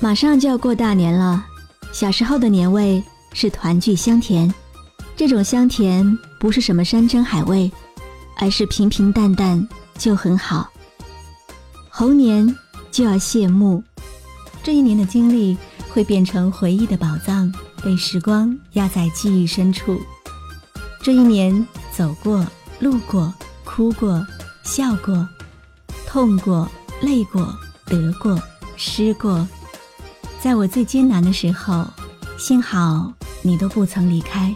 马上就要过大年了，小时候的年味是团聚香甜，这种香甜不是什么山珍海味，而是平平淡淡就很好。猴年就要谢幕，这一年的经历会变成回忆的宝藏，被时光压在记忆深处。这一年走过、路过、哭过、笑过、痛过、累过、得过、失过。在我最艰难的时候，幸好你都不曾离开。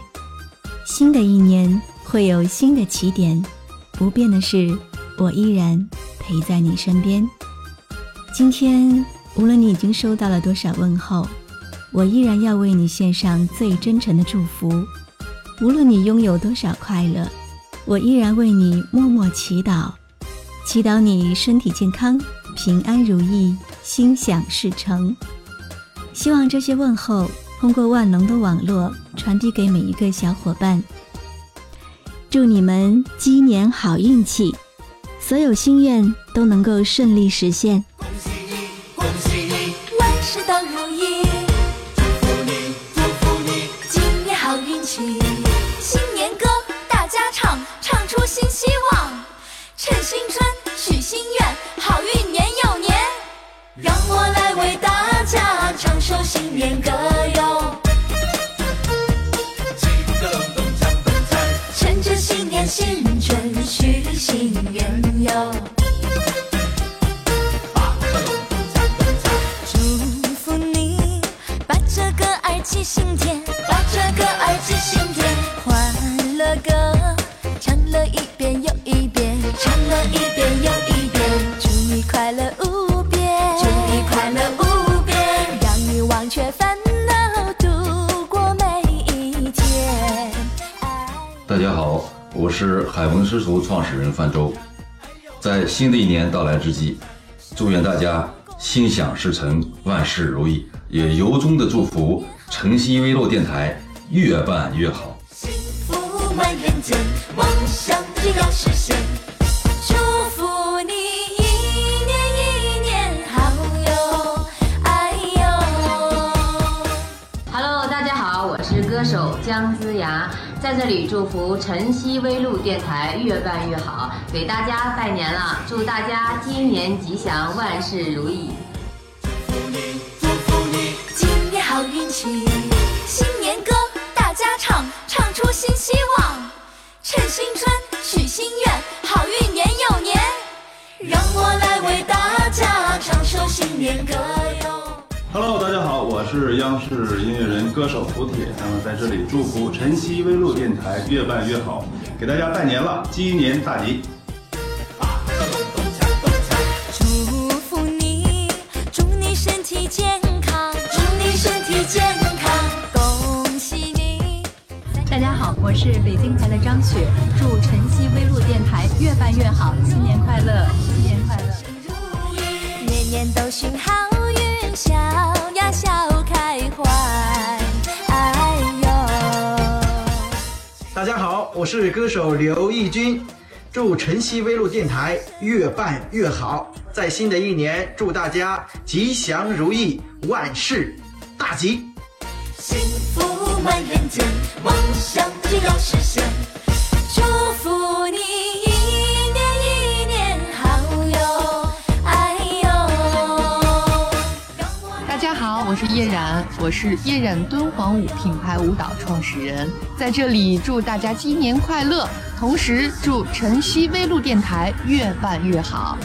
新的一年会有新的起点，不变的是，我依然陪在你身边。今天，无论你已经收到了多少问候，我依然要为你献上最真诚的祝福。无论你拥有多少快乐，我依然为你默默祈祷，祈祷你身体健康、平安如意、心想事成。希望这些问候通过万能的网络传递给每一个小伙伴。祝你们鸡年好运气，所有心愿都能够顺利实现。恭喜你，恭喜你，万事都如意。祝福你，祝福你，今年好运气。新年歌大家唱，唱出新希望。趁新春许心愿，好运年又年。让我来为大家唱首新年歌哟。鸡咚咚锵咚锵，趁着新年新春许心愿哟。八个隆咚锵咚锵祝福你，把这歌儿记心间，我是海文师厨创始人范舟。在新的一年到来之际，祝愿大家心想事成，万事如意。也由衷的祝福晨曦微露电台越办越好。幸福满人间，梦想就要实现。祝福你一年一年好哟，哎呦。Hello，大家好，我是歌手姜子牙，在这里祝福晨曦微露电台越办越好，给大家拜年了，祝大家今年吉祥，万事如意。祝福你，祝福你今年好运气。新年歌大家唱，唱出新希望。趁新春许心愿，好运年又年。让我来为大家唱首新年歌哟。Hello，我是央视音乐人、歌手胡铁。那么在这里祝福晨曦微露电台越办越好，给大家拜年了，鸡年大吉！祝福你，祝你身体健康，祝你身体健康，恭喜你。大家好，我是北京台的张雪，祝晨曦微露电台越办越好，新年快乐，新年快乐。年年都寻好运，笑呀笑我是歌手刘奕君，祝晨曦微露电台越办越好，在新的一年，祝大家吉祥如意，万事大吉。幸福满人间，梦想就要实现。祝福你叶冉，我是叶冉敦煌舞品牌舞蹈创始人，在这里祝大家新年快乐，同时祝晨曦微露电台越办越好。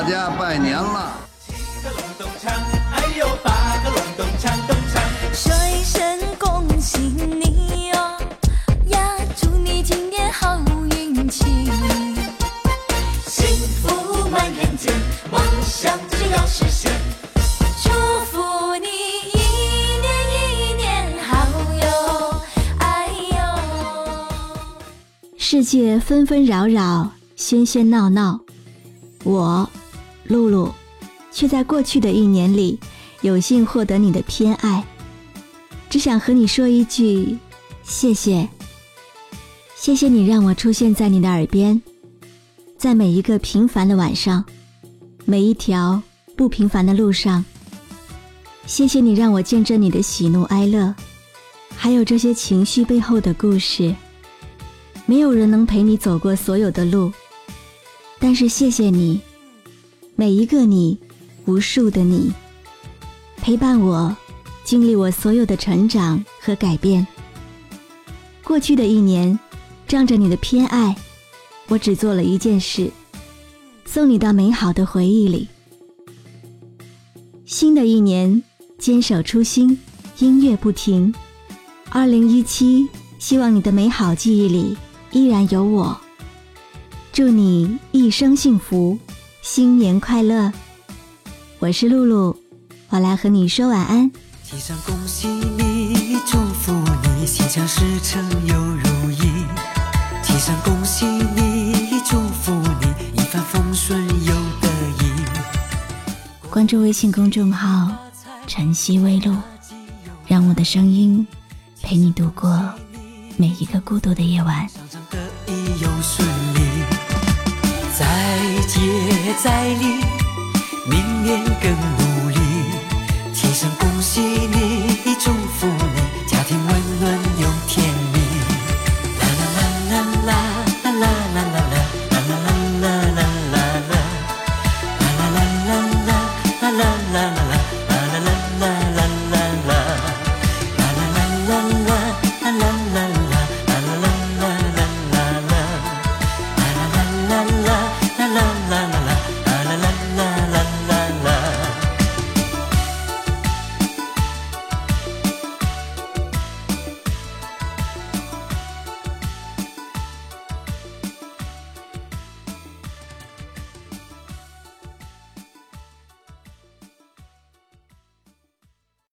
大家拜年了。七个隆咚锵，哎呦，八个隆咚锵咚锵。声恭喜你哟呀，祝你今年好运气。幸福满人间，梦想就要实现。祝福你一年一年好哟，哎呦。世界纷纷扰扰，喧喧闹闹，我。露露，却在过去的一年里，有幸获得你的偏爱。只想和你说一句，谢谢。谢谢你让我出现在你的耳边，在每一个平凡的晚上，每一条不平凡的路上。谢谢你让我见证你的喜怒哀乐，还有这些情绪背后的故事。没有人能陪你走过所有的路，但是谢谢你，每一个你，无数的你，陪伴我，经历我所有的成长和改变。过去的一年，仗着你的偏爱，我只做了一件事，送你到美好的回忆里。新的一年，坚守初心，音乐不停。二零一七，希望你的美好记忆里。依然有我，祝你一生幸福，新年快乐！我是露露，我来和你说晚安。提上恭喜你，祝福你，心想事成又如意。提上恭喜你，祝福你，一帆风顺又得意。关注微信公众号“晨曦微露”，让我的声音陪你度过每一个孤独的夜晚。又顺利，再接再厉，明年更努力。提上恭喜你，